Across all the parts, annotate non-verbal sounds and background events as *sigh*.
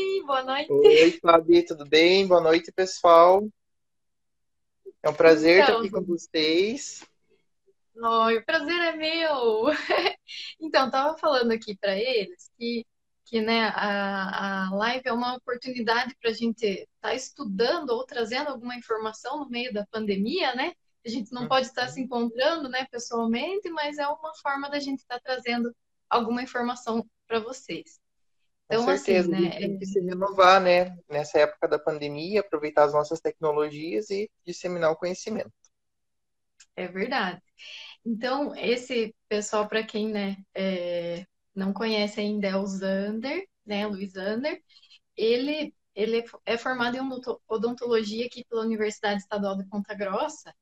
Oi, boa noite. Oi, Fabi, tudo bem? Boa noite, pessoal. É um prazer então, estar aqui com vocês. Oi, o prazer é meu. *laughs* Então, tava falando aqui para eles que, que né, a, a live é uma oportunidade para a gente estar tá estudando ou trazendo alguma informação no meio da pandemia, né? A gente não pode estar se encontrando, né, pessoalmente, mas é uma forma da gente estar trazendo alguma informação para vocês. Então, Com certeza, assim, né, tem que se renovar, né, nessa época da pandemia, aproveitar as nossas tecnologias e disseminar o conhecimento. É verdade. Então, esse pessoal, para quem né, é, não conhece ainda, é o Zander, né, Luiz Zander. Ele, ele é formado em odontologia aqui pela Universidade Estadual de Ponta Grossa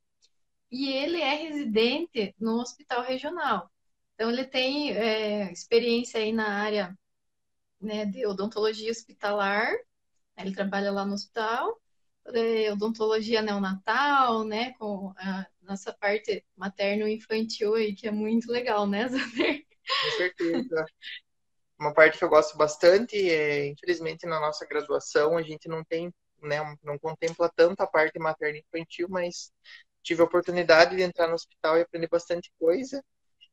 e ele é residente no hospital regional. Então, ele tem é, experiência aí na área né, de odontologia hospitalar, ele trabalha lá no hospital, de odontologia neonatal, né, com a nossa parte materno-infantil aí, que é muito legal, né, Zander? Com certeza. Uma parte que eu gosto bastante é, infelizmente, na nossa graduação, a gente não tem, né, não contempla tanto a parte materno-infantil, mas tive a oportunidade de entrar no hospital e aprender bastante coisa.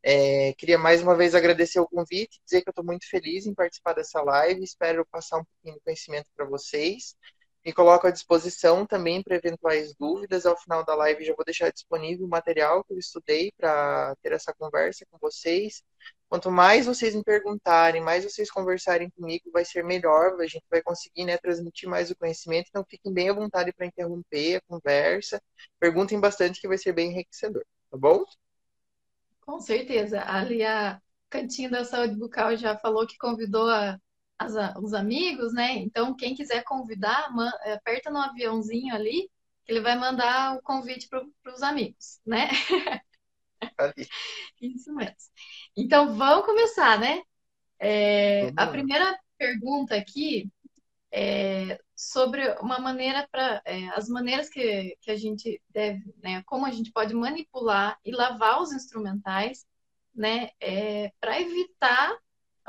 É, queria mais uma vez agradecer o convite, dizer que eu estou muito feliz em participar dessa live, espero passar um pouquinho de conhecimento para vocês. Me coloco à disposição também para eventuais dúvidas. Ao final da live já vou deixar disponível o material que eu estudei para ter essa conversa com vocês. Quanto mais vocês me perguntarem, mais vocês conversarem comigo, vai ser melhor. A gente vai conseguir né, transmitir mais o conhecimento. Então fiquem bem à vontade para interromper a conversa. Perguntem bastante que vai ser bem enriquecedor, tá bom? Com certeza. Ali a Cantinho da Saúde Bucal já falou que convidou a, as, os amigos, né? Então, quem quiser convidar, man, é, aperta no aviãozinho ali, que ele vai mandar o convite para os amigos, né? Ali. *laughs* Isso mesmo. Então, vamos começar, né? É, a primeira pergunta aqui é sobre uma maneira para é, as maneiras que, que a gente deve, né, como a gente pode manipular e lavar os instrumentais, né, é, para evitar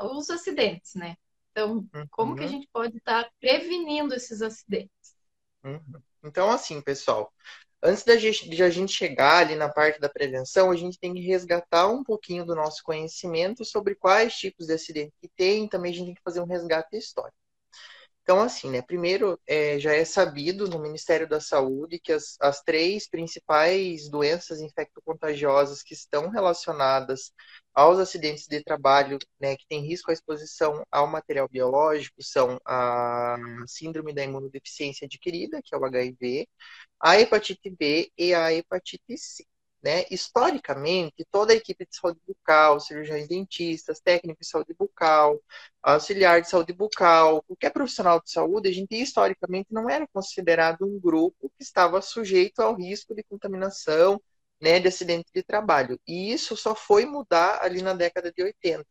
os acidentes, né? Então, como uhum. que a uhum. gente pode estar tá prevenindo esses acidentes? Uhum. Então, assim, pessoal, antes da gente, de a gente chegar ali na parte da prevenção, a gente tem que resgatar um pouquinho do nosso conhecimento sobre quais tipos de acidente que tem, também a gente tem que fazer um resgate histórico. Então, assim, né? Primeiro, é, já é sabido no Ministério da Saúde que as, as três principais doenças infectocontagiosas que estão relacionadas aos acidentes de trabalho, né, que tem risco à exposição ao material biológico, são a síndrome da imunodeficiência adquirida, que é o HIV, a hepatite B e a hepatite C. Né? Historicamente, toda a equipe de saúde bucal, cirurgiões dentistas, técnicos de saúde bucal, auxiliar de saúde bucal, qualquer profissional de saúde, a gente historicamente não era considerado um grupo que estava sujeito ao risco de contaminação, né, de acidente de trabalho. E isso só foi mudar ali na década de 80,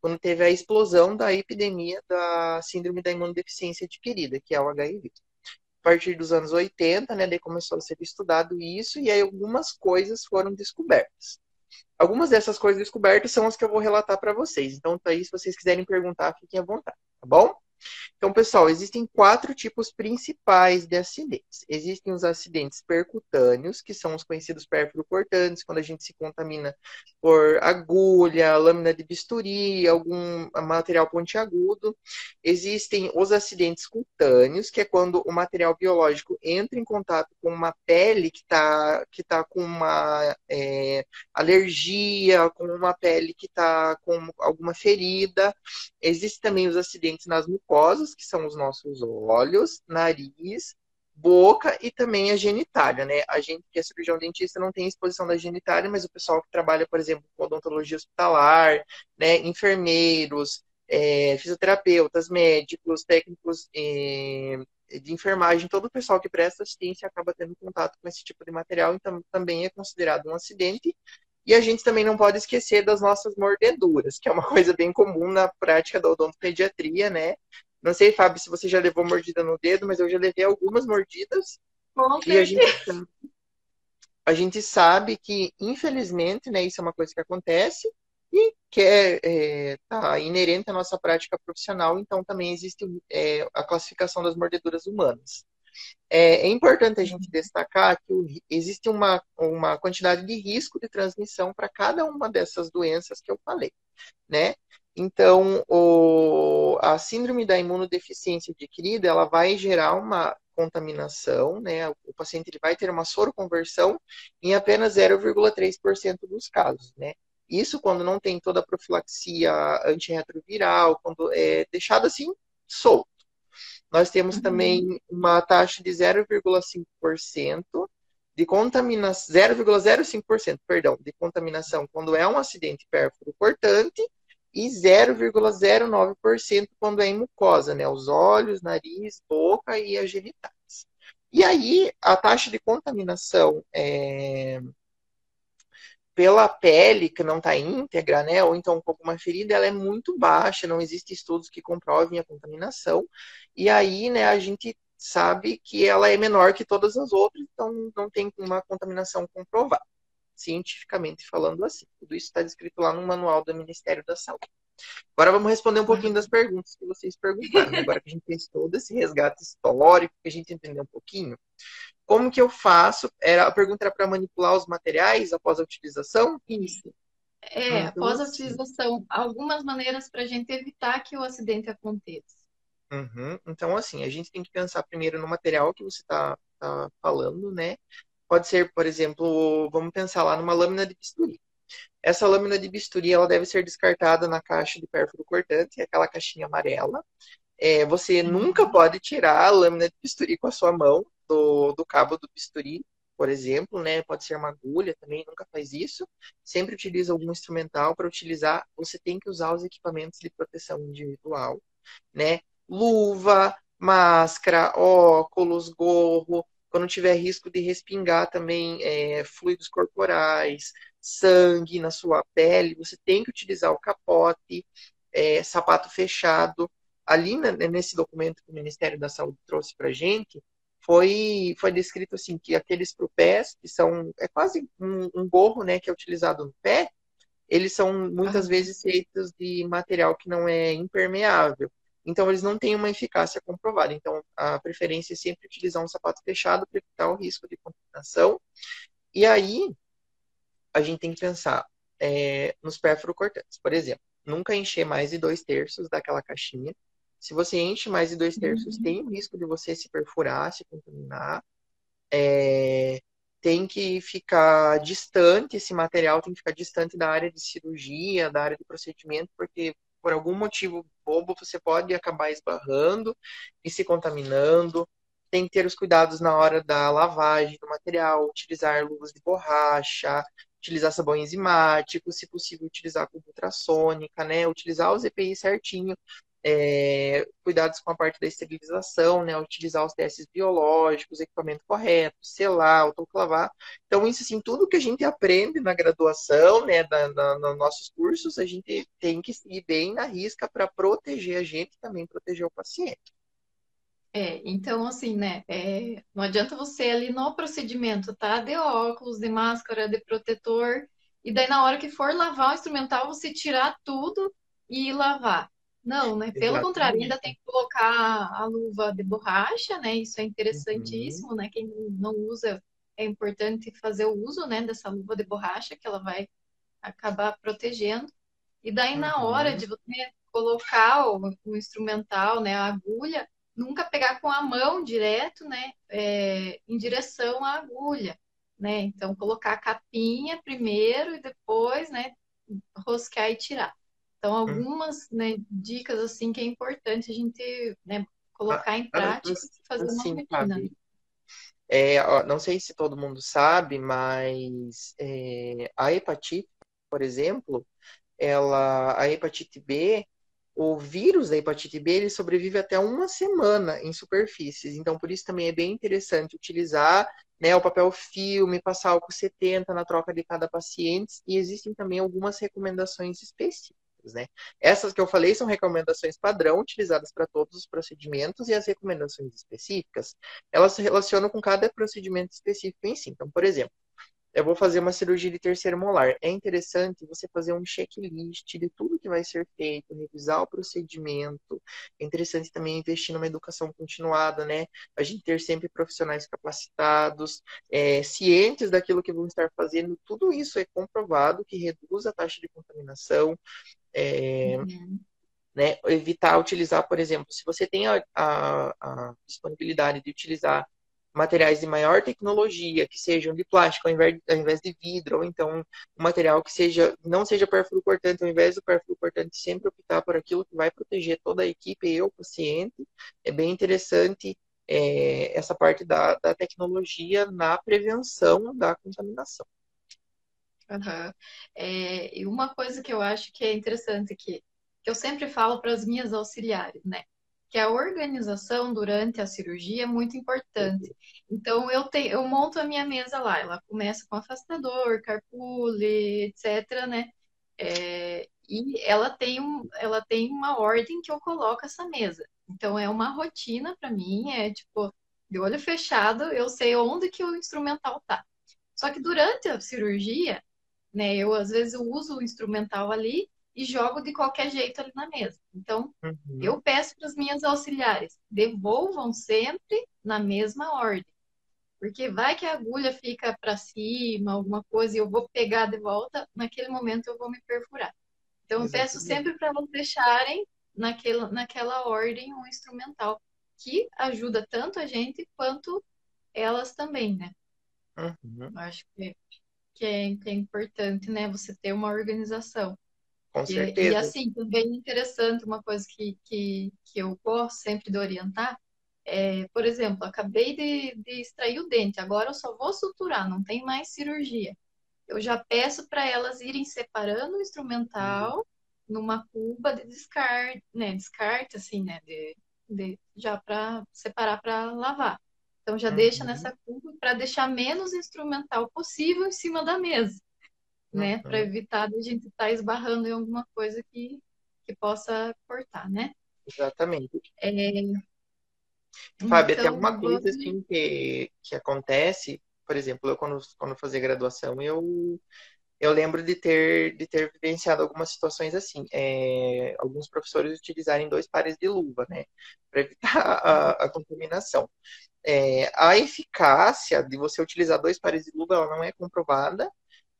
quando teve a explosão da epidemia da síndrome da imunodeficiência adquirida, que é o HIV a partir dos anos 80, né, daí começou a ser estudado isso, e aí algumas coisas foram descobertas. Algumas dessas coisas descobertas são as que eu vou relatar para vocês. Então, tá aí, se vocês quiserem perguntar, fiquem à vontade, tá bom? Então, pessoal, existem quatro tipos principais de acidentes. Existem os acidentes percutâneos, que são os conhecidos pérfuro-cortantes, quando a gente se contamina por agulha, lâmina de bisturi, algum material pontiagudo. Existem os acidentes cutâneos, que é quando o material biológico entra em contato com uma pele que está que tá com uma é, alergia, com uma pele que está com alguma ferida. Existem também os acidentes nas mucosas que são os nossos olhos, nariz, boca e também a genitália, né? A gente que é cirurgião dentista não tem exposição da genitália, mas o pessoal que trabalha, por exemplo, com odontologia hospitalar, né, enfermeiros, é, fisioterapeutas, médicos, técnicos é, de enfermagem, todo o pessoal que presta assistência acaba tendo contato com esse tipo de material, então também é considerado um acidente e a gente também não pode esquecer das nossas mordeduras, que é uma *laughs* coisa bem comum na prática da odontopediatria, né? Não sei, Fábio, se você já levou mordida no dedo, mas eu já levei algumas mordidas. Com e a gente, a gente sabe que, infelizmente, né, isso é uma coisa que acontece, e que é, é tá inerente à nossa prática profissional, então também existe é, a classificação das mordeduras humanas. É, é importante a gente destacar que existe uma, uma quantidade de risco de transmissão para cada uma dessas doenças que eu falei, né? Então, o, a síndrome da imunodeficiência adquirida, ela vai gerar uma contaminação, né? O paciente ele vai ter uma soroconversão em apenas 0,3% dos casos, né? Isso quando não tem toda a profilaxia antirretroviral, quando é deixado assim solto. Nós temos uhum. também uma taxa de 0,5% de contaminação, 0,05%, perdão, de contaminação quando é um acidente pérfuro cortante e 0,09% quando é em mucosa, né? Os olhos, nariz, boca e as genitais. E aí, a taxa de contaminação é, pela pele, que não está íntegra, né? Ou então com alguma ferida, ela é muito baixa, não existem estudos que comprovem a contaminação. E aí, né, a gente sabe que ela é menor que todas as outras, então não tem uma contaminação comprovada cientificamente falando assim. Tudo isso está descrito lá no manual do Ministério da Saúde. Agora vamos responder um pouquinho das perguntas que vocês perguntaram. Agora que a gente fez todo esse resgate histórico, que a gente entendeu um pouquinho, como que eu faço? Era, a pergunta era para manipular os materiais após a utilização? Isso. É, então, após a assim. utilização, algumas maneiras para a gente evitar que o acidente aconteça. Uhum. Então, assim, a gente tem que pensar primeiro no material que você está tá falando, né? Pode ser, por exemplo, vamos pensar lá numa lâmina de bisturi. Essa lâmina de bisturi ela deve ser descartada na caixa de pérfuro cortante, aquela caixinha amarela. É, você uhum. nunca pode tirar a lâmina de bisturi com a sua mão do, do cabo do bisturi, por exemplo, né? Pode ser uma agulha também, nunca faz isso. Sempre utiliza algum instrumental para utilizar. Você tem que usar os equipamentos de proteção individual, né? Luva, máscara, óculos, gorro, quando tiver risco de respingar também é, fluidos corporais, sangue na sua pele, você tem que utilizar o capote, é, sapato fechado. Ali né, nesse documento que o Ministério da Saúde trouxe para gente, foi, foi descrito assim que aqueles para pés, que são é quase um, um gorro, né, que é utilizado no pé, eles são muitas vezes feitos de material que não é impermeável. Então, eles não têm uma eficácia comprovada. Então, a preferência é sempre utilizar um sapato fechado para evitar o risco de contaminação. E aí, a gente tem que pensar é, nos perfurocortantes. Por exemplo, nunca encher mais de dois terços daquela caixinha. Se você enche mais de dois terços, uhum. tem o risco de você se perfurar, se contaminar. É, tem que ficar distante, esse material tem que ficar distante da área de cirurgia, da área de procedimento, porque por algum motivo bobo, você pode acabar esbarrando e se contaminando. Tem que ter os cuidados na hora da lavagem do material, utilizar luvas de borracha, utilizar sabão enzimático, se possível utilizar com ultrassônica, né? Utilizar os EPI certinho é, cuidados com a parte da esterilização, né, utilizar os testes biológicos, equipamento correto, selar, autoclavar. Então, isso assim, tudo que a gente aprende na graduação, né, da, nos nossos cursos, a gente tem que seguir bem na risca para proteger a gente e também proteger o paciente. É, então assim, né, é, não adianta você ali no procedimento, tá, de óculos, de máscara, de protetor, e daí na hora que for lavar o instrumental, você tirar tudo e lavar. Não, né? Pelo Exatamente. contrário, ainda tem que colocar a luva de borracha, né? Isso é interessantíssimo, uhum. né? Quem não usa, é importante fazer o uso, né, dessa luva de borracha, que ela vai acabar protegendo. E daí, uhum. na hora de você colocar o, o, instrumental, né, a agulha, nunca pegar com a mão direto, né, é, em direção à agulha, né? Então, colocar a capinha primeiro e depois, né, rosquear e tirar. Então, hum. algumas né, dicas assim que é importante a gente né, colocar em ah, prática e fazer assim, uma rotina. É, não sei se todo mundo sabe, mas é, a hepatite, por exemplo, ela, a hepatite B, o vírus da hepatite B, ele sobrevive até uma semana em superfícies. Então, por isso também é bem interessante utilizar né, o papel filme, passar álcool 70 na troca de cada paciente. E existem também algumas recomendações específicas né? Essas que eu falei são recomendações padrão utilizadas para todos os procedimentos e as recomendações específicas, elas se relacionam com cada procedimento específico em si. Então, por exemplo, eu vou fazer uma cirurgia de terceiro molar. É interessante você fazer um checklist de tudo que vai ser feito, revisar o procedimento. É interessante também investir numa educação continuada, né? A gente ter sempre profissionais capacitados, é, cientes daquilo que vão estar fazendo. Tudo isso é comprovado que reduz a taxa de contaminação. É, uhum. né? Evitar utilizar, por exemplo, se você tem a, a, a disponibilidade de utilizar materiais de maior tecnologia, que sejam de plástico ao invés, ao invés de vidro, ou então um material que seja não seja perfuro cortante, ao invés do perfuro cortante, sempre optar por aquilo que vai proteger toda a equipe e o paciente. É bem interessante é, essa parte da, da tecnologia na prevenção da contaminação. Uhum. É, e uma coisa que eu acho que é interessante que, que eu sempre falo para as minhas auxiliares, né? que a organização durante a cirurgia é muito importante. Então eu tenho, eu monto a minha mesa lá, ela começa com afastador, carpule, etc, né? É, e ela tem, um, ela tem uma ordem que eu coloco essa mesa. Então é uma rotina para mim, é tipo, de olho fechado, eu sei onde que o instrumental tá. Só que durante a cirurgia, né, eu às vezes eu uso o instrumental ali e jogo de qualquer jeito ali na mesa. Então, uhum. eu peço para as minhas auxiliares, devolvam sempre na mesma ordem. Porque vai que a agulha fica para cima, alguma coisa, e eu vou pegar de volta, naquele momento eu vou me perfurar. Então, eu peço sempre para elas deixarem naquela, naquela ordem um instrumental, que ajuda tanto a gente quanto elas também, né? Uhum. Eu acho que, que, é, que é importante, né? Você ter uma organização. Com certeza. E, e assim, também interessante, uma coisa que, que, que eu gosto sempre de orientar, é, por exemplo, acabei de, de extrair o dente, agora eu só vou suturar, não tem mais cirurgia. Eu já peço para elas irem separando o instrumental uhum. numa cuba de descarte, né? Descarte, assim, né? De, de já para separar para lavar. Então já uhum. deixa nessa cuba para deixar menos instrumental possível em cima da mesa né? Uhum. Para evitar a gente estar tá esbarrando em alguma coisa que, que possa cortar, né? Exatamente. É... Fábio, então, tem alguma coisa assim que, que acontece, por exemplo, eu quando, quando fazia graduação, eu, eu lembro de ter, de ter vivenciado algumas situações assim. É, alguns professores utilizarem dois pares de luva, né? Para evitar *laughs* a, a contaminação. É, a eficácia de você utilizar dois pares de luva ela não é comprovada,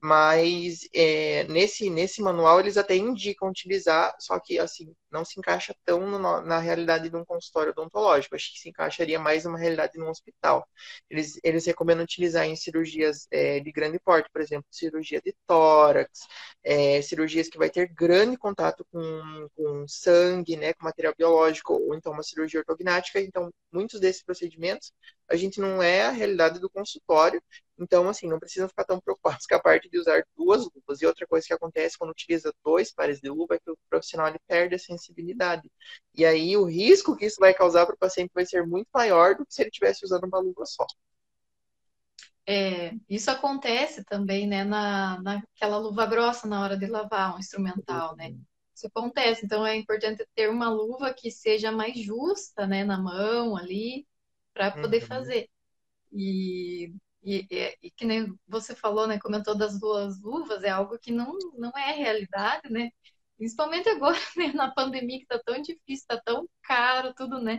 mas é, nesse, nesse manual eles até indicam utilizar, só que assim, não se encaixa tão no, na realidade de um consultório odontológico, acho que se encaixaria mais numa realidade de um hospital. Eles, eles recomendam utilizar em cirurgias é, de grande porte, por exemplo, cirurgia de tórax, é, cirurgias que vai ter grande contato com, com sangue, né, com material biológico, ou então uma cirurgia ortognática, então muitos desses procedimentos a gente não é a realidade do consultório, então, assim, não precisam ficar tão preocupados *laughs* com a parte de usar duas luvas. E outra coisa que acontece quando utiliza dois pares de luva é que o profissional ele perde a sensibilidade. E aí o risco que isso vai causar para o paciente vai ser muito maior do que se ele estivesse usando uma luva só. É, isso acontece também, né, na, naquela luva grossa na hora de lavar um instrumental, né? Isso acontece, então é importante ter uma luva que seja mais justa, né, na mão ali, para poder uhum. fazer. E e, e, e, que nem você falou, né, comentou das duas luvas, é algo que não, não é realidade, né? Principalmente agora, *laughs* né, na pandemia, que tá tão difícil, tá tão caro, tudo, né?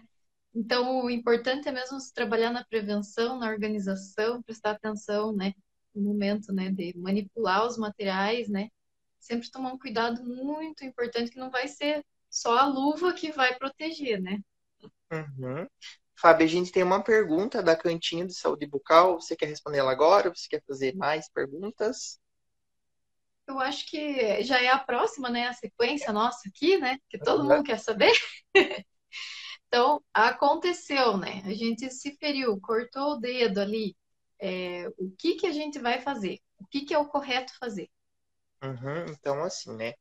Então, o importante é mesmo trabalhar na prevenção, na organização, prestar atenção, né, no momento, né, de manipular os materiais, né? Sempre tomar um cuidado muito importante, que não vai ser só a luva que vai proteger, né? Uhum. Fábio, a gente tem uma pergunta da Cantinho de Saúde Bucal. Você quer responder ela agora? Você quer fazer mais perguntas? Eu acho que já é a próxima, né? A sequência nossa aqui, né? Que todo mundo quer saber. *laughs* então, aconteceu, né? A gente se feriu, cortou o dedo ali. É, o que que a gente vai fazer? O que que é o correto fazer? Uhum, então, assim, né?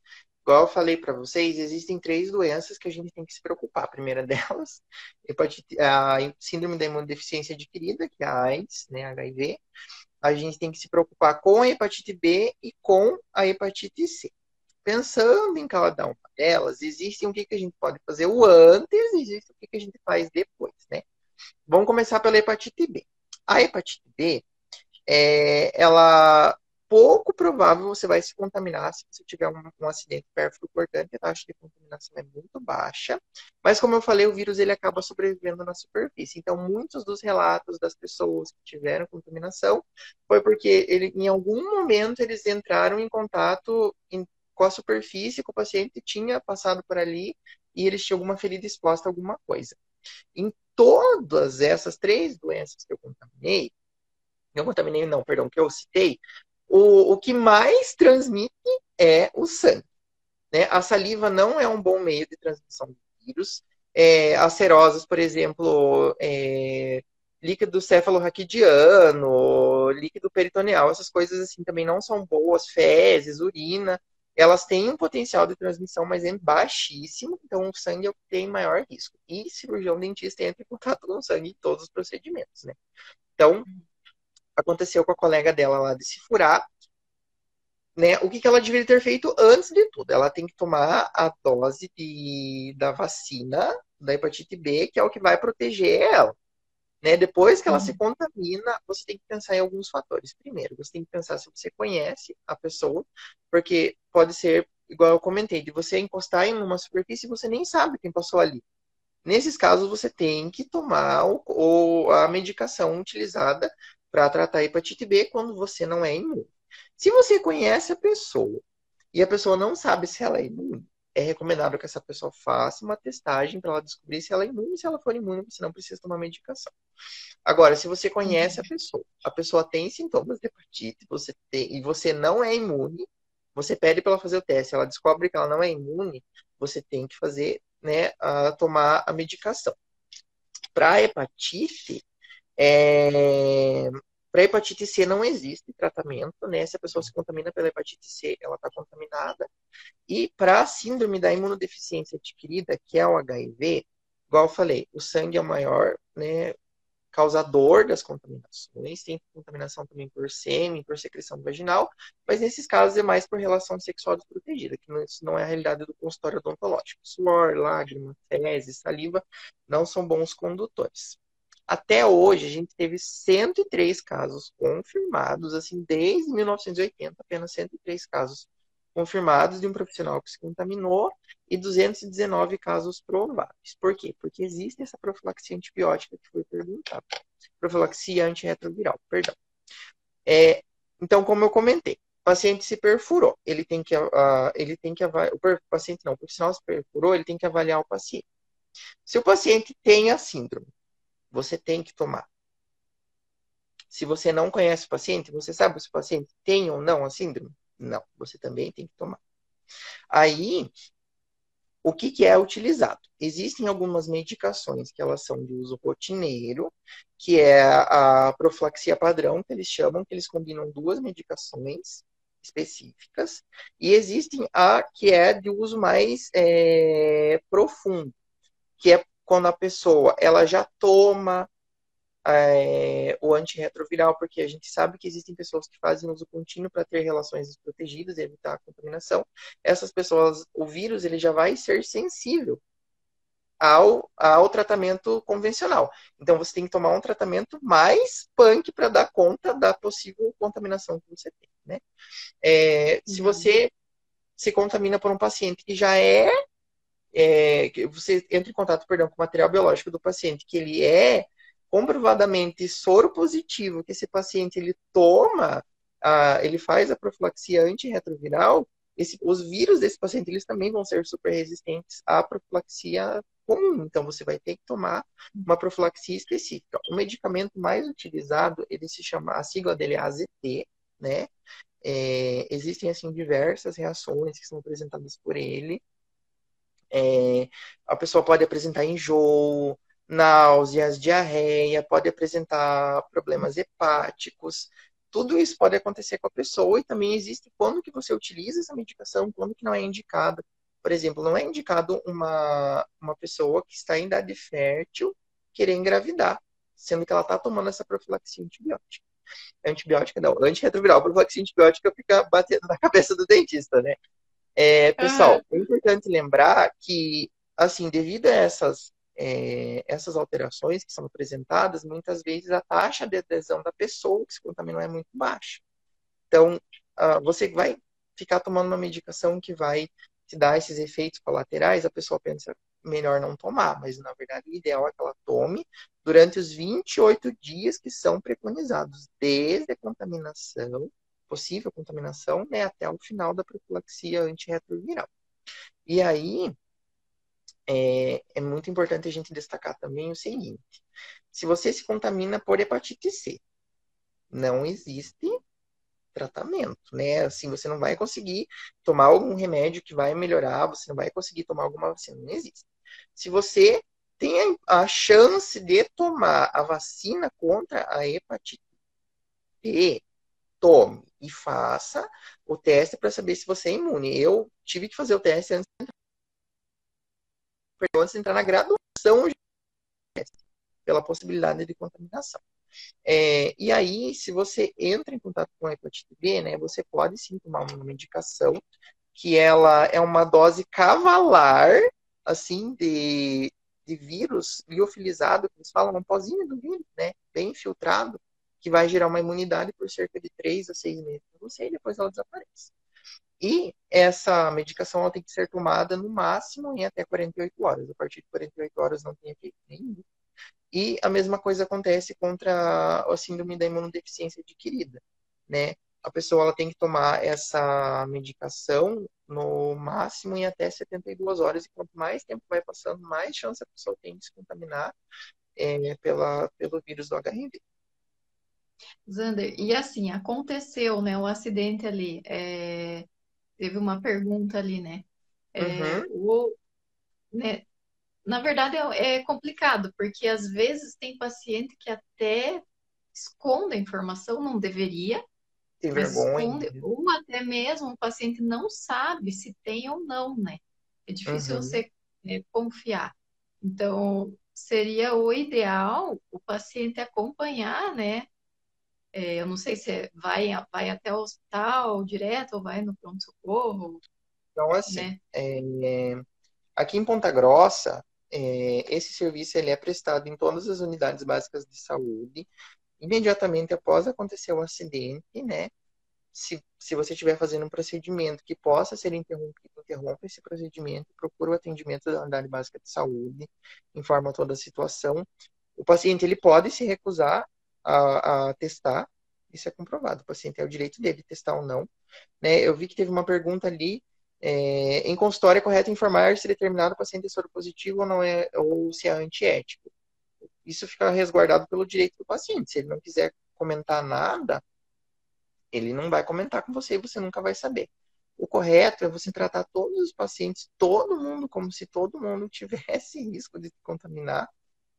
Igual eu falei para vocês, existem três doenças que a gente tem que se preocupar. A primeira *laughs* delas, a síndrome da imunodeficiência adquirida, que é a AIDS, né, HIV. A gente tem que se preocupar com a hepatite B e com a hepatite C. Pensando em cada uma delas, existem o que, que a gente pode fazer o antes, existe o que, que a gente faz depois, né? Vamos começar pela hepatite B. A hepatite B, é, ela pouco provável você vai se contaminar se você tiver um, um acidente pérfuro-cortante, a taxa de contaminação é muito baixa, mas como eu falei, o vírus ele acaba sobrevivendo na superfície. Então, muitos dos relatos das pessoas que tiveram contaminação foi porque ele, em algum momento eles entraram em contato em, com a superfície, com o paciente tinha passado por ali e eles tinham alguma ferida exposta a alguma coisa. Em todas essas três doenças que eu contaminei, eu contaminei, não, perdão, que eu citei, o, o que mais transmite é o sangue. Né? A saliva não é um bom meio de transmissão de vírus. É, as serosas, por exemplo, é, líquido cefalorraquidiano, líquido peritoneal, essas coisas assim também não são boas, fezes, urina, elas têm um potencial de transmissão, mas é baixíssimo, então o sangue é o que tem maior risco. E cirurgião dentista entra em contato com o sangue em todos os procedimentos, né? Então, aconteceu com a colega dela lá de se furar, né? O que, que ela deveria ter feito antes de tudo? Ela tem que tomar a dose de, da vacina da hepatite B, que é o que vai proteger ela. Né? Depois que ela uhum. se contamina, você tem que pensar em alguns fatores. Primeiro, você tem que pensar se você conhece a pessoa, porque pode ser, igual eu comentei, de você encostar em uma superfície e você nem sabe quem passou ali. Nesses casos, você tem que tomar o, o, a medicação utilizada para tratar hepatite B quando você não é imune. Se você conhece a pessoa e a pessoa não sabe se ela é imune, é recomendado que essa pessoa faça uma testagem para ela descobrir se ela é imune. Se ela for imune, você não precisa tomar medicação. Agora, se você conhece a pessoa, a pessoa tem sintomas de hepatite, você tem, e você não é imune, você pede para ela fazer o teste, ela descobre que ela não é imune, você tem que fazer, né, a tomar a medicação. Para hepatite, é... Para hepatite C não existe tratamento, né? Se a pessoa se contamina pela hepatite C, ela está contaminada. E para a síndrome da imunodeficiência adquirida, que é o HIV, igual eu falei, o sangue é o maior né, causador das contaminações. Tem contaminação também por sêmen, por secreção vaginal, mas nesses casos é mais por relação sexual desprotegida, que isso não é a realidade do consultório odontológico. Suor, lágrima, fezes, saliva não são bons condutores. Até hoje, a gente teve 103 casos confirmados, assim, desde 1980, apenas 103 casos confirmados de um profissional que se contaminou e 219 casos prováveis. Por quê? Porque existe essa profilaxia antibiótica que foi perguntada. Profilaxia antirretroviral, perdão. É, então, como eu comentei, o paciente se perfurou, ele tem que, uh, ele tem que avaliar, o paciente não, o profissional se perfurou, ele tem que avaliar o paciente. Se o paciente tem a síndrome, você tem que tomar. Se você não conhece o paciente, você sabe se o paciente tem ou não a síndrome? Não, você também tem que tomar. Aí, o que, que é utilizado? Existem algumas medicações que elas são de uso rotineiro, que é a profilaxia padrão, que eles chamam, que eles combinam duas medicações específicas, e existem a que é de uso mais é, profundo, que é quando a pessoa ela já toma é, o antirretroviral, porque a gente sabe que existem pessoas que fazem uso contínuo para ter relações desprotegidas e evitar a contaminação. Essas pessoas, o vírus ele já vai ser sensível ao, ao tratamento convencional. Então você tem que tomar um tratamento mais punk para dar conta da possível contaminação que você tem. Né? É, uhum. Se você se contamina por um paciente que já é é, você entra em contato, perdão, com o material biológico do paciente, que ele é comprovadamente soro positivo, que esse paciente ele toma, a, ele faz a profilaxia antirretroviral, esse, os vírus desse paciente eles também vão ser super resistentes à profilaxia comum. Então você vai ter que tomar uma profilaxia específica. O medicamento mais utilizado, ele se chama, a sigla dele é AZT, né? É, existem assim diversas reações que são apresentadas por ele. É, a pessoa pode apresentar enjoo, náuseas, diarreia, pode apresentar problemas hepáticos. Tudo isso pode acontecer com a pessoa e também existe quando que você utiliza essa medicação, quando que não é indicada. Por exemplo, não é indicado uma, uma pessoa que está em idade fértil querer engravidar, sendo que ela está tomando essa profilaxia antibiótica. Antibiótica não, antirretroviral, profilaxia antibiótica fica batendo na *laughs* cabeça do dentista, né? É, pessoal, é importante lembrar que, assim, devido a essas, é, essas alterações que são apresentadas, muitas vezes a taxa de adesão da pessoa que se contaminou é muito baixa. Então, uh, você vai ficar tomando uma medicação que vai te dar esses efeitos colaterais, a pessoa pensa, melhor não tomar, mas na verdade o ideal é que ela tome durante os 28 dias que são preconizados, desde a contaminação, possível contaminação, né, até o final da profilaxia antirretroviral. E aí, é, é muito importante a gente destacar também o seguinte: se você se contamina por hepatite C, não existe tratamento, né? Assim, você não vai conseguir tomar algum remédio que vai melhorar, você não vai conseguir tomar alguma vacina, não existe. Se você tem a chance de tomar a vacina contra a hepatite B, tome e faça o teste para saber se você é imune. Eu tive que fazer o teste antes de entrar, antes de entrar na graduação pela possibilidade de contaminação. É, e aí, se você entra em contato com a hepatite B, né, você pode sim tomar uma medicação que ela é uma dose cavalar, assim, de, de vírus liofilizado, que eles falam, um pozinho do vírus, né, bem filtrado, que vai gerar uma imunidade por cerca de 3 a 6 meses você e depois ela desaparece. E essa medicação ela tem que ser tomada no máximo em até 48 horas. A partir de 48 horas não tem efeito nenhum. E a mesma coisa acontece contra a síndrome da imunodeficiência adquirida, né? A pessoa ela tem que tomar essa medicação no máximo em até 72 horas. E quanto mais tempo vai passando, mais chance a pessoa tem de se contaminar é, pela, pelo vírus do HIV. Zander, e assim, aconteceu, né, o acidente ali, é, teve uma pergunta ali, né, é, uhum. o, né, na verdade é, é, complicado, porque às vezes tem paciente que até esconde a informação, não deveria, tem vergonha. Esconde, ou até mesmo o paciente não sabe se tem ou não, né, é difícil uhum. você é, confiar. Então, seria o ideal o paciente acompanhar, né, é, eu não sei se é, vai, vai até o hospital direto ou vai no pronto-socorro. Então, assim, né? é, aqui em Ponta Grossa, é, esse serviço ele é prestado em todas as unidades básicas de saúde, imediatamente após acontecer o acidente, né? Se, se você estiver fazendo um procedimento que possa ser interrompido, interrompa esse procedimento, procura o atendimento da unidade básica de saúde, informa toda a situação. O paciente ele pode se recusar a, a testar, isso é comprovado. O paciente é o direito dele testar ou não. Né? Eu vi que teve uma pergunta ali. É, em consultório é correto informar se determinado paciente é soro positivo ou não é, ou se é antiético. Isso fica resguardado pelo direito do paciente. Se ele não quiser comentar nada, ele não vai comentar com você e você nunca vai saber. O correto é você tratar todos os pacientes, todo mundo, como se todo mundo *laughs* tivesse risco de contaminar.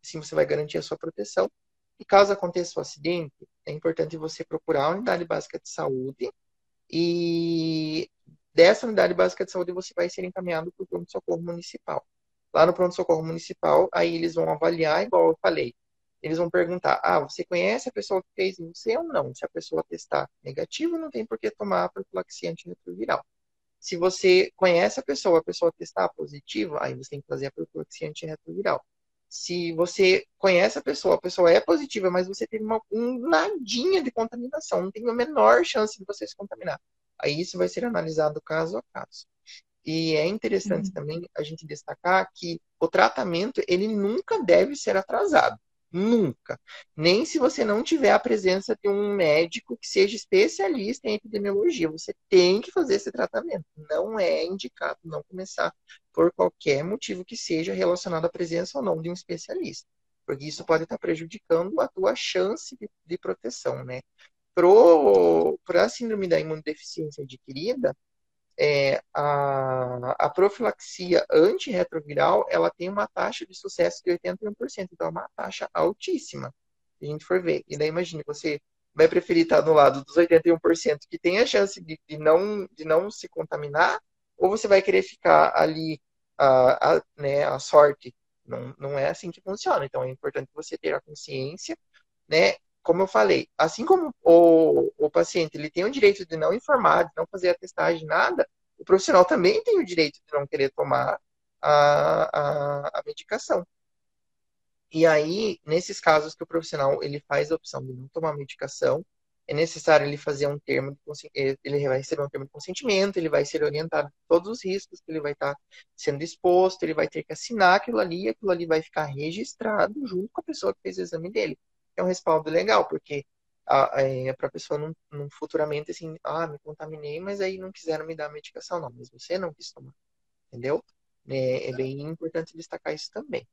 Assim você vai garantir a sua proteção. E caso aconteça o um acidente, é importante você procurar a unidade básica de saúde e dessa unidade básica de saúde você vai ser encaminhado para o pronto-socorro municipal. Lá no pronto-socorro municipal, aí eles vão avaliar, igual eu falei, eles vão perguntar: ah, você conhece a pessoa que fez em você ou não? Se a pessoa testar negativo, não tem por que tomar a profilaxia antirretroviral. Se você conhece a pessoa, a pessoa testar positivo, aí você tem que fazer a profilaxia antirretroviral se você conhece a pessoa, a pessoa é positiva, mas você teve uma um nadinha de contaminação, não tem a menor chance de você se contaminar. Aí isso vai ser analisado caso a caso. E é interessante uhum. também a gente destacar que o tratamento ele nunca deve ser atrasado. Nunca. Nem se você não tiver a presença de um médico que seja especialista em epidemiologia. Você tem que fazer esse tratamento. Não é indicado não começar por qualquer motivo que seja relacionado à presença ou não de um especialista. Porque isso pode estar prejudicando a tua chance de, de proteção, né? Para a síndrome da imunodeficiência adquirida, é, a, a profilaxia antirretroviral ela tem uma taxa de sucesso de 81%, então é uma taxa altíssima, se a gente for ver. E daí imagine, você vai preferir estar no lado dos 81% que tem a chance de, de, não, de não se contaminar, ou você vai querer ficar ali a, a, né, a sorte. Não, não é assim que funciona. Então é importante você ter a consciência, né? Como eu falei, assim como o, o paciente ele tem o direito de não informar, de não fazer a testagem, nada, o profissional também tem o direito de não querer tomar a, a, a medicação. E aí, nesses casos que o profissional ele faz a opção de não tomar medicação, é necessário ele fazer um termo de eh, ele vai receber um termo de consentimento, ele vai ser orientado a todos os riscos que ele vai estar sendo exposto, ele vai ter que assinar aquilo ali, aquilo ali vai ficar registrado junto com a pessoa que fez o exame dele. É um respaldo legal, porque é, para a pessoa não, não, futuramente assim, ah, me contaminei, mas aí não quiseram me dar a medicação, não, mas você não quis tomar, entendeu? É, é bem importante destacar isso também.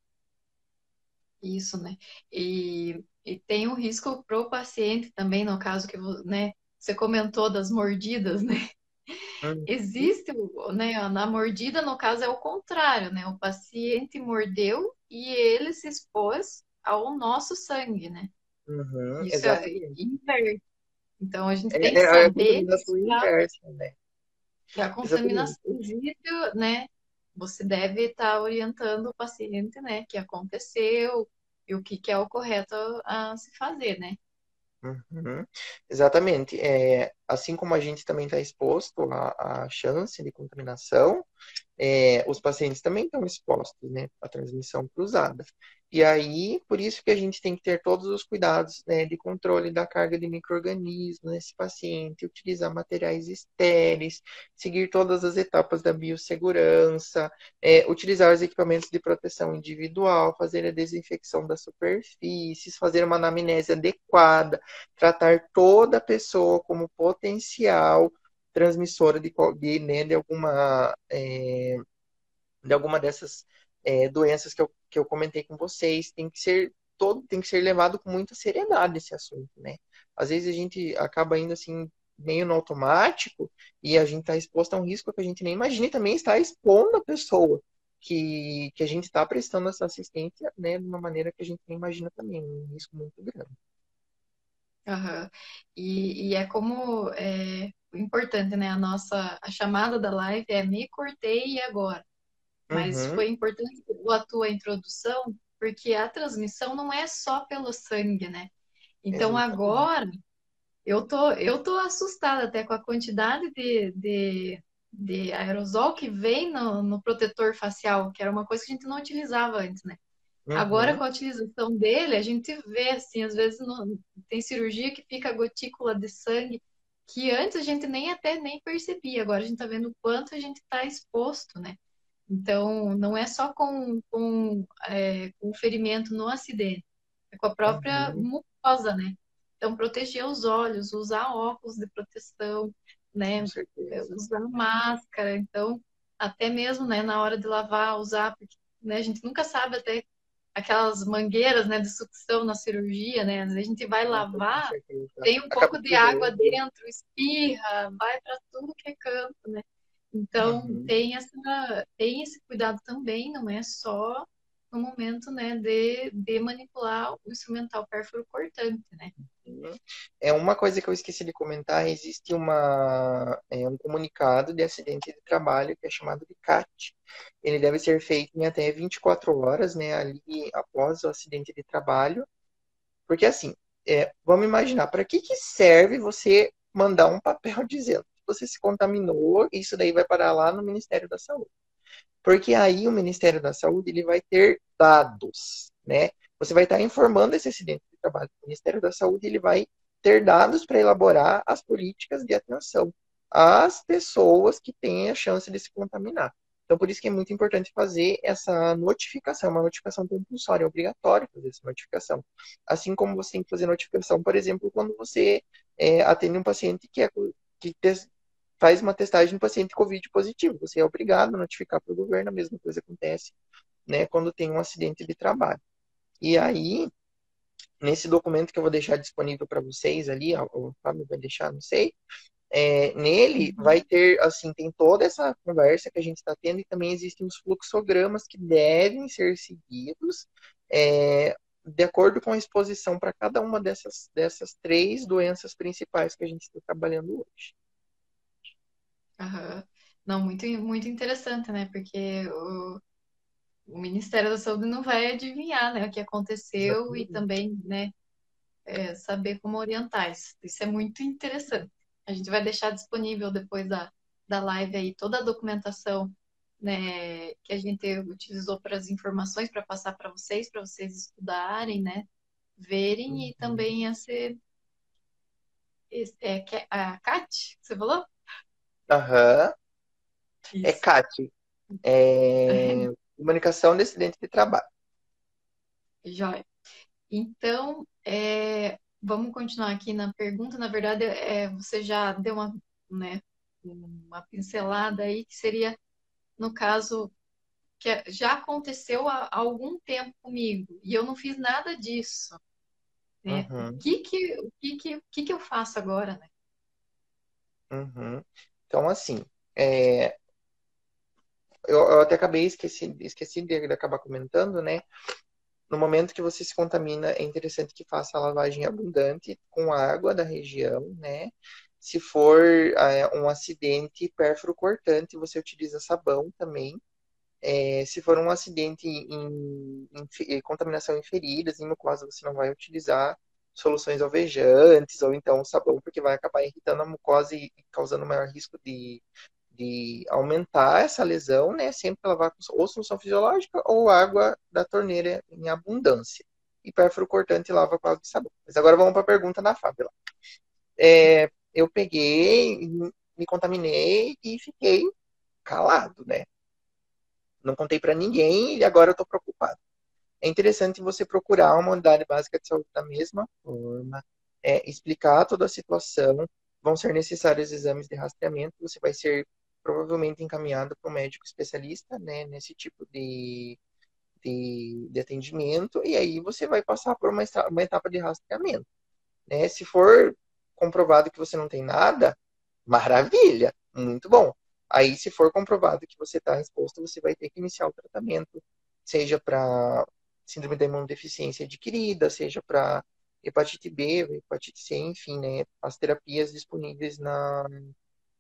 Isso, né? E, e tem o um risco para o paciente também, no caso que né, você comentou das mordidas, *laughs* né? Uhum. Existe, né, na mordida, no caso, é o contrário, né? O paciente mordeu e ele se expôs ao nosso sangue, né? Uhum, Isso é inverso. Então a gente é, tem que é, saber. É inversa, né? A contaminação vídeo, né? Você deve estar orientando o paciente, né? Que aconteceu e o que, que é o correto a se fazer, né? Uhum. Exatamente. É, assim como a gente também está exposto à, à, chance de contaminação, é, os pacientes também estão expostos né, à transmissão cruzada. E aí, por isso que a gente tem que ter todos os cuidados né, de controle da carga de micro-organismos nesse paciente, utilizar materiais estéreis, seguir todas as etapas da biossegurança, é, utilizar os equipamentos de proteção individual, fazer a desinfecção das superfícies, fazer uma anamnese adequada, tratar toda a pessoa como potencial transmissora de, de, né, de alguma é, de alguma dessas é, doenças que eu, que eu comentei com vocês, tem que ser todo tem que ser levado com muita seriedade esse assunto, né? Às vezes a gente acaba indo assim meio no automático e a gente está exposto a um risco que a gente nem imagina e também está expondo a pessoa que, que a gente está prestando essa assistência, né, de uma maneira que a gente nem imagina também, um risco muito grande. Uhum. E, e é como é importante, né? A nossa a chamada da live é me cortei e agora. Mas uhum. foi importante a tua introdução, porque a transmissão não é só pelo sangue, né? Então Exatamente. agora eu tô, eu tô assustada até com a quantidade de, de, de aerosol que vem no, no, protetor facial, que era uma coisa que a gente não utilizava antes, né? Uhum. Agora, com a utilização dele, a gente vê, assim, às vezes no, tem cirurgia que fica gotícula de sangue, que antes a gente nem até nem percebia, agora a gente tá vendo o quanto a gente está exposto, né? Então, não é só com, com, é, com o ferimento no acidente, é com a própria uhum. mucosa, né? Então, proteger os olhos, usar óculos de proteção, né? Usar máscara. Então, até mesmo, né, na hora de lavar, usar, porque né, a gente nunca sabe até aquelas mangueiras, né, de sucção na cirurgia, né? A gente vai lavar, tem um pouco de água dentro, espirra, vai para tudo que é canto, né? Então, uhum. tem, essa, tem esse cuidado também, não é só no momento né, de, de manipular o instrumental pérfuro cortante, né? Uhum. É uma coisa que eu esqueci de comentar, existe uma, é, um comunicado de acidente de trabalho que é chamado de CAT. Ele deve ser feito em até 24 horas, né, ali após o acidente de trabalho. Porque assim, é, vamos imaginar, para que, que serve você mandar um papel *laughs* dizendo você se contaminou, isso daí vai parar lá no Ministério da Saúde. Porque aí o Ministério da Saúde ele vai ter dados, né? Você vai estar informando esse acidente de trabalho. O Ministério da Saúde ele vai ter dados para elaborar as políticas de atenção às pessoas que têm a chance de se contaminar. Então, por isso que é muito importante fazer essa notificação, uma notificação compulsória, é obrigatório fazer essa notificação. Assim como você tem que fazer notificação, por exemplo, quando você é, atende um paciente que, é, que faz uma testagem no paciente COVID positivo. Você é obrigado a notificar para o governo, a mesma coisa acontece né, quando tem um acidente de trabalho. E aí, nesse documento que eu vou deixar disponível para vocês ali, o Fábio vai deixar, não sei, é, nele uhum. vai ter, assim, tem toda essa conversa que a gente está tendo e também existem os fluxogramas que devem ser seguidos é, de acordo com a exposição para cada uma dessas, dessas três doenças principais que a gente está trabalhando hoje. Uhum. Não, muito, muito interessante, né? Porque o, o Ministério da Saúde não vai adivinhar né, o que aconteceu Exatamente. e também né, é, saber como orientar isso. Isso é muito interessante. A gente vai deixar disponível depois da, da live aí toda a documentação né, que a gente utilizou para as informações para passar para vocês, para vocês estudarem, né, verem uhum. e também a ser é, a Kat, você falou? Aham. É Kat. É... Comunicação descendente de trabalho. Jóia. Então, é, vamos continuar aqui na pergunta. Na verdade, é, você já deu uma, né, uma pincelada aí, que seria, no caso, que já aconteceu há algum tempo comigo, e eu não fiz nada disso. Né? Uhum. O, que que, o que, que, o que, que eu faço agora, né? Uhum. Então, assim, é... eu, eu, até acabei esqueci, esqueci de acabar comentando, né? No momento que você se contamina, é interessante que faça a lavagem abundante com água da região, né? Se for é, um acidente pérfuro cortante, você utiliza sabão também. É, se for um acidente em, em, em, contaminação em feridas, em mucosa, você não vai utilizar soluções alvejantes ou então sabão, porque vai acabar irritando a mucosa e causando maior risco de de aumentar essa lesão, né? Sempre lavar com ou solução fisiológica ou água da torneira em abundância. E pérfuro cortante lava com água de sabão. Mas agora vamos para a pergunta da Fábio. É, eu peguei, me contaminei e fiquei calado, né? Não contei para ninguém e agora eu estou preocupado. É interessante você procurar uma unidade básica de saúde da mesma forma, é, explicar toda a situação, vão ser necessários exames de rastreamento, você vai ser provavelmente encaminhado para um médico especialista, né, nesse tipo de, de, de, atendimento, e aí você vai passar por uma, uma etapa de rastreamento. Né? Se for comprovado que você não tem nada, maravilha, muito bom. Aí, se for comprovado que você está exposto, você vai ter que iniciar o tratamento, seja para síndrome da imunodeficiência adquirida, seja para hepatite B, hepatite C, enfim, né, as terapias disponíveis na,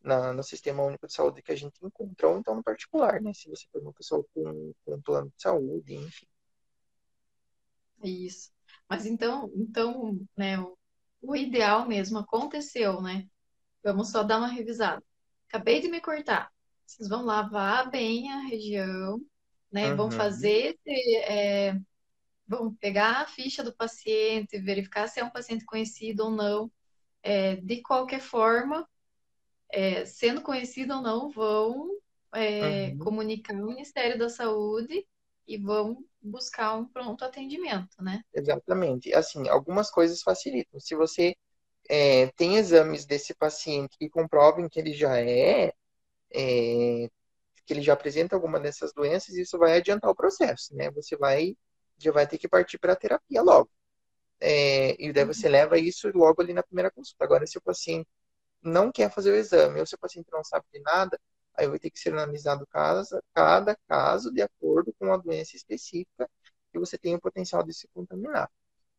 na, no Sistema Único de Saúde que a gente encontra, ou então no particular, né? Se você for uma pessoa com, com um plano de saúde, enfim. Isso. Mas então, então né, o, o ideal mesmo aconteceu, né? Vamos só dar uma revisada. Acabei de me cortar. Vocês vão lavar bem a região, né? Uhum. Vão fazer, é, vão pegar a ficha do paciente, verificar se é um paciente conhecido ou não. É, de qualquer forma, é, sendo conhecido ou não, vão é, uhum. comunicar ao Ministério da Saúde e vão buscar um pronto atendimento, né? Exatamente. Assim, algumas coisas facilitam. Se você é, tem exames desse paciente que comprovem que ele já é, é, que ele já apresenta alguma dessas doenças, isso vai adiantar o processo, né? Você vai já vai ter que partir para a terapia logo. É, e daí você uhum. leva isso logo ali na primeira consulta. Agora, se o paciente não quer fazer o exame, ou se o paciente não sabe de nada, aí vai ter que ser analisado caso, cada caso de acordo com a doença específica que você tem o potencial de se contaminar.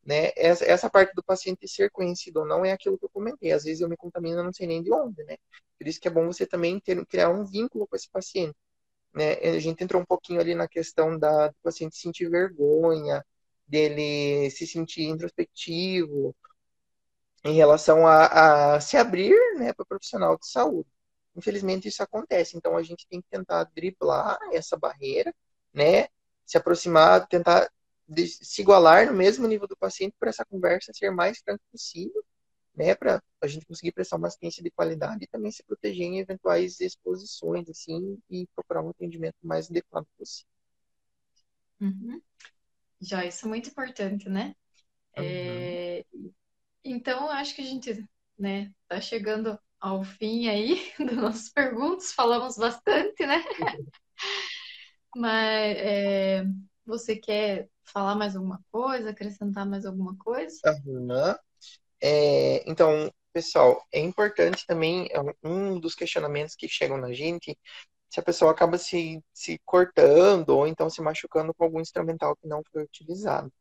Né? Essa, essa parte do paciente ser conhecido ou não é aquilo que eu comentei. Às vezes eu me contamino e não sei nem de onde, né? Por isso que é bom você também ter, criar um vínculo com esse paciente. Né? A gente entrou um pouquinho ali na questão da, do paciente sentir vergonha, dele se sentir introspectivo, em relação a, a se abrir né, para profissional de saúde. Infelizmente isso acontece, então a gente tem que tentar driblar essa barreira, né, se aproximar, tentar se igualar no mesmo nível do paciente para essa conversa ser mais franca possível, né, para a gente conseguir prestar uma assistência de qualidade e também se proteger em eventuais exposições, assim, e procurar um atendimento mais adequado possível. Uhum. Já, isso é muito importante, né? Uhum. É, então, acho que a gente, né, tá chegando ao fim aí *laughs* das nossas perguntas, falamos bastante, né? *laughs* Mas é, você quer falar mais alguma coisa, acrescentar mais alguma coisa? Uhum. É, então, pessoal, é importante também, é um dos questionamentos que chegam na gente, se a pessoa acaba se, se cortando ou então se machucando com algum instrumental que não foi utilizado.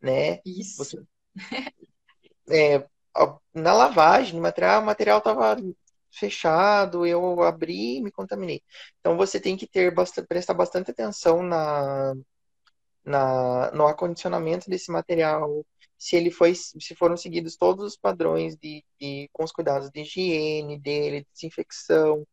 Né? Isso. Você, é, na lavagem, o material, o material estava fechado, eu abri e me contaminei. Então você tem que ter bastante, prestar bastante atenção na, na, no acondicionamento desse material, se ele foi, se foram seguidos todos os padrões de, de com os cuidados de higiene dele, desinfecção,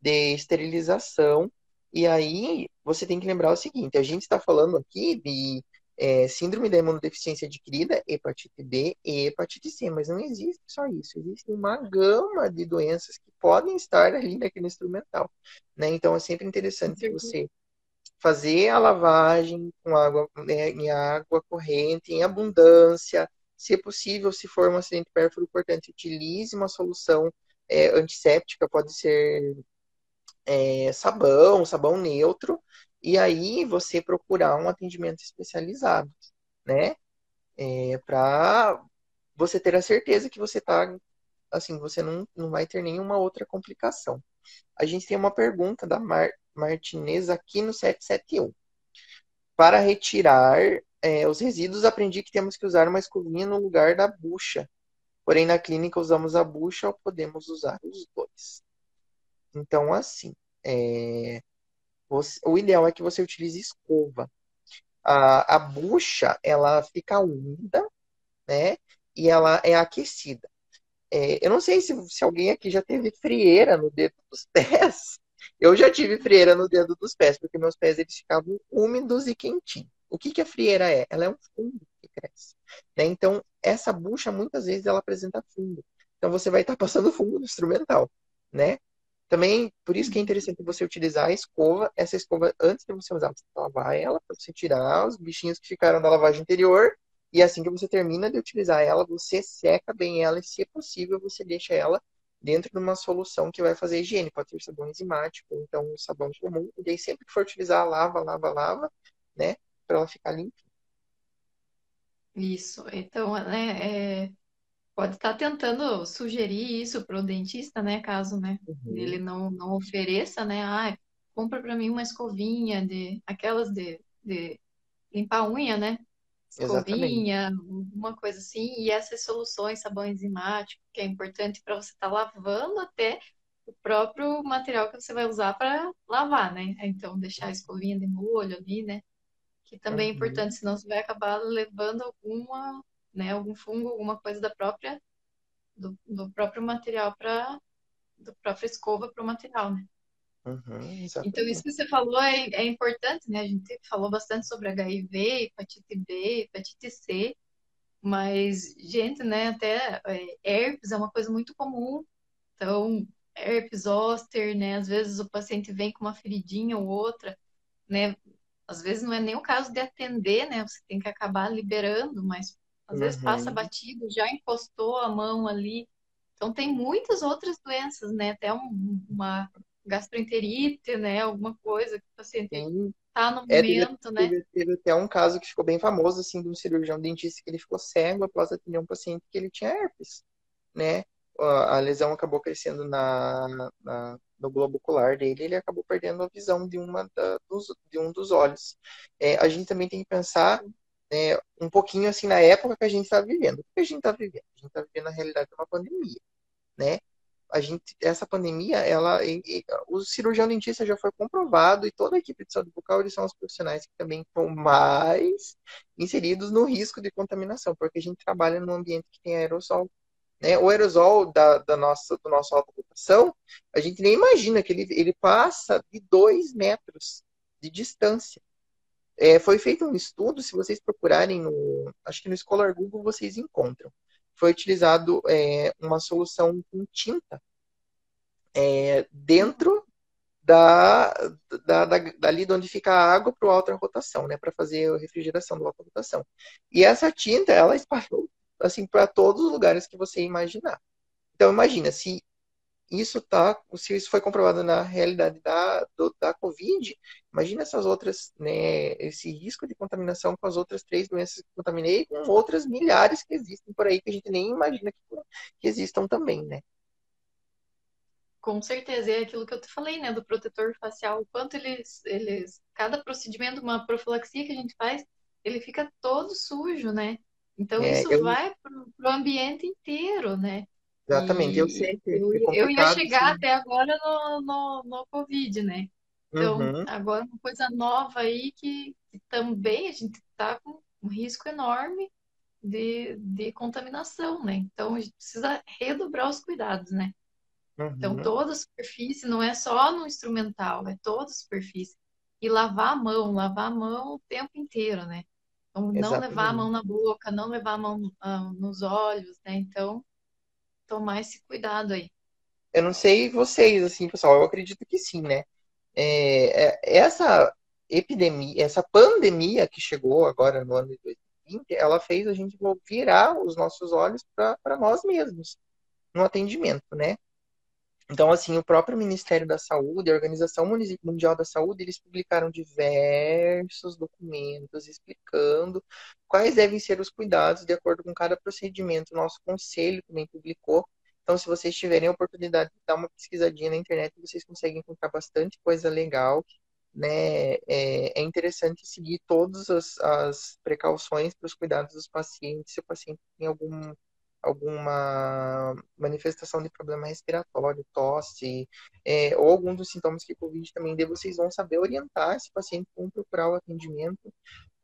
de esterilização. E aí você tem que lembrar o seguinte: a gente está falando aqui de é, síndrome da imunodeficiência adquirida, hepatite B e hepatite C, mas não existe só isso, existe uma gama de doenças que podem estar ali naquele instrumental. Né? Então é sempre interessante você fazer a lavagem com água, né, em água corrente, em abundância. Se possível, se for um acidente pérfuro importante, utilize uma solução é, antisséptica, pode ser é, sabão, sabão neutro, e aí você procurar um atendimento especializado, né? É, para você ter a certeza que você tá assim, você não, não vai ter nenhuma outra complicação. A gente tem uma pergunta da Mar Martinez aqui no 771. Para retirar é, os resíduos, aprendi que temos que usar uma escovinha no lugar da bucha. Porém, na clínica usamos a bucha ou podemos usar os dois. Então, assim, é, você, o ideal é que você utilize escova. A, a bucha, ela fica úmida, né? E ela é aquecida. É, eu não sei se, se alguém aqui já teve frieira no dedo dos *laughs* pés. Eu já tive frieira no dedo dos pés, porque meus pés eles ficavam úmidos e quentinhos. O que, que a frieira é? Ela é um fungo que cresce. Né? Então, essa bucha, muitas vezes, ela apresenta fungo. Então, você vai estar *laughs* passando fungo no instrumental, né? Também, por isso que é interessante você utilizar a escova. Essa escova, antes de você usar, você lavar ela para você tirar os bichinhos que ficaram da lavagem anterior. E assim que você termina de utilizar ela, você seca bem ela e, se possível, você deixa ela dentro de uma solução que vai fazer higiene. Pode ser sabão enzimático, então um sabão comum. E daí, sempre que for utilizar, lava, lava, lava, né? Para ela ficar limpa. Isso. Então, né, é, pode estar tentando sugerir isso para o dentista, né? Caso, né, uhum. ele não, não ofereça, né? Ah, compra para mim uma escovinha de aquelas de, de limpar unha, né? Escovinha, Exatamente. uma coisa assim, e essas soluções, sabão enzimático, que é importante para você estar tá lavando até o próprio material que você vai usar para lavar, né? Então, deixar a escovinha de molho ali, né? Que também é uhum. é importante, senão você vai acabar levando alguma né, algum fungo, alguma coisa da própria do, do próprio material para do próprio escova para o material, né? Uhum, então isso que você falou é, é, importante, né? A gente falou bastante sobre HIV, hepatite B, hepatite C, mas gente, né? Até é, herpes é uma coisa muito comum. Então herpes zoster, né? Às vezes o paciente vem com uma feridinha ou outra, né? Às vezes não é nem o caso de atender, né? Você tem que acabar liberando, mas às vezes passa uhum. batido, já encostou a mão ali. Então tem muitas outras doenças, né? Até um, uma gastroenterite, né? Alguma coisa que o paciente está no é, momento, teve, né? Teve, teve, até um caso que ficou bem famoso, assim, de um cirurgião dentista que ele ficou cego após atender um paciente que ele tinha herpes, né? A lesão acabou crescendo na, na no globo ocular dele, ele acabou perdendo a visão de, uma da, dos, de um dos olhos. É, a gente também tem que pensar é, um pouquinho assim na época que a gente está vivendo. O que a gente está vivendo? A gente está vivendo a realidade de uma pandemia, né? A gente, essa pandemia, ela, e, e, o cirurgião dentista já foi comprovado e toda a equipe de saúde bucal eles são os profissionais que também estão mais inseridos no risco de contaminação, porque a gente trabalha num ambiente que tem aerosol. Né? O aerosol da, da nossa, do nosso alta rotação, a gente nem imagina que ele, ele passa de dois metros de distância. É, foi feito um estudo, se vocês procurarem no, acho que no Scholar Google vocês encontram. Foi utilizado é, uma solução com tinta é, dentro da, da, da, dali de onde fica a água para alta rotação, né, para fazer a refrigeração do alta rotação. E essa tinta, ela espalhou assim para todos os lugares que você imaginar. Então imagina se isso tá, se isso foi comprovado na realidade da, do, da Covid, imagina essas outras, né, esse risco de contaminação com as outras três doenças que contaminei com outras milhares que existem por aí que a gente nem imagina que, que existam também, né? Com certeza, é aquilo que eu te falei, né, do protetor facial, o quanto eles, eles, cada procedimento, uma profilaxia que a gente faz, ele fica todo sujo, né? Então é, isso eu... vai para o ambiente inteiro, né? Exatamente, eu sei que eu, é eu ia chegar sim. até agora no, no, no Covid, né? Então, uhum. agora uma coisa nova aí que, que também a gente está com um risco enorme de, de contaminação, né? Então, a gente precisa redobrar os cuidados, né? Então, uhum. Então, toda superfície não é só no instrumental, é toda superfície. E lavar a mão, lavar a mão o tempo inteiro, né? Então, não Exatamente. levar a mão na boca, não levar a mão uh, nos olhos, né? Então, tomar esse cuidado aí. Eu não sei vocês, assim, pessoal, eu acredito que sim, né? É, é, essa epidemia, essa pandemia que chegou agora no ano de 2020, ela fez a gente virar os nossos olhos para nós mesmos no atendimento, né? Então, assim, o próprio Ministério da Saúde, a Organização Mundial da Saúde, eles publicaram diversos documentos explicando quais devem ser os cuidados de acordo com cada procedimento. Nosso conselho também publicou. Então, se vocês tiverem a oportunidade de dar uma pesquisadinha na internet, vocês conseguem encontrar bastante coisa legal. Né? É, é interessante seguir todas as, as precauções para os cuidados dos pacientes. Se o paciente tem algum alguma manifestação de problema respiratório, tosse, é, ou algum dos sintomas que o Covid também dê, vocês vão saber orientar esse paciente como procurar o atendimento.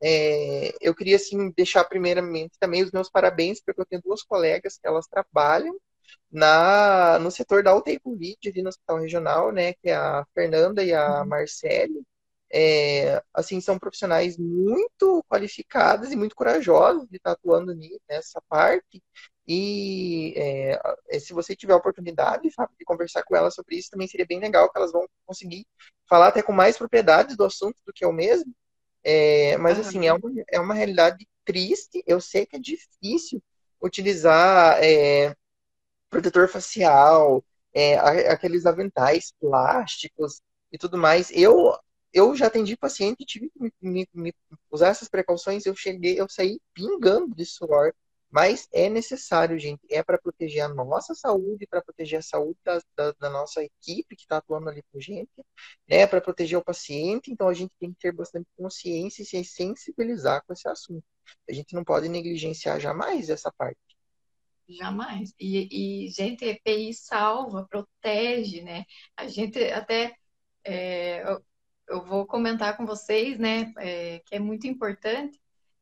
É, eu queria, assim, deixar primeiramente também os meus parabéns, porque eu tenho duas colegas que elas trabalham na, no setor da UTI Covid, ali no Hospital Regional, né, que é a Fernanda e a uhum. Marcele, é, assim, são profissionais muito qualificadas e muito corajosos de estar atuando nessa parte. E é, se você tiver a oportunidade, de conversar com elas sobre isso, também seria bem legal, que elas vão conseguir falar até com mais propriedade do assunto do que eu mesmo. É, mas, uhum. assim, é uma, é uma realidade triste. Eu sei que é difícil utilizar é, protetor facial, é, aqueles aventais plásticos e tudo mais. Eu, eu já atendi paciente, tive que me, me, me usar essas precauções. Eu cheguei, eu saí pingando de suor mas é necessário, gente, é para proteger a nossa saúde, para proteger a saúde da, da, da nossa equipe que está atuando ali com gente, né? Para proteger o paciente. Então a gente tem que ter bastante consciência e se sensibilizar com esse assunto. A gente não pode negligenciar jamais essa parte. Jamais. E, e gente, EPI salva, protege, né? A gente até é, eu, vou comentar com vocês, né? É, que é muito importante